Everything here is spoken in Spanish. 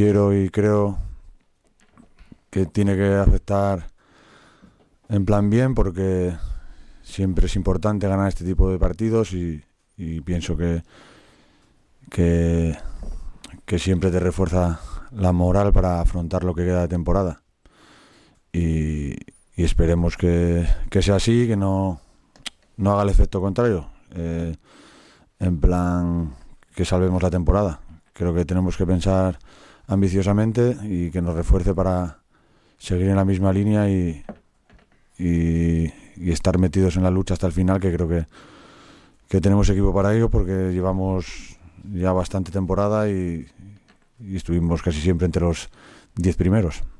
quiero y creo que tiene que afectar en plan bien porque siempre es importante ganar este tipo de partidos y, pienso que, que, siempre te refuerza la moral para afrontar lo que queda de temporada. Y, y esperemos que, que, sea así, que no, no haga el efecto contrario. Eh, en plan que salvemos la temporada. Creo que tenemos que pensar ambiciosamente y que nos refuerce para seguir en la misma línea y, y, estar metidos en la lucha hasta el final, que creo que, que tenemos equipo para ello porque llevamos ya bastante temporada y, y estuvimos casi siempre entre los 10 primeros.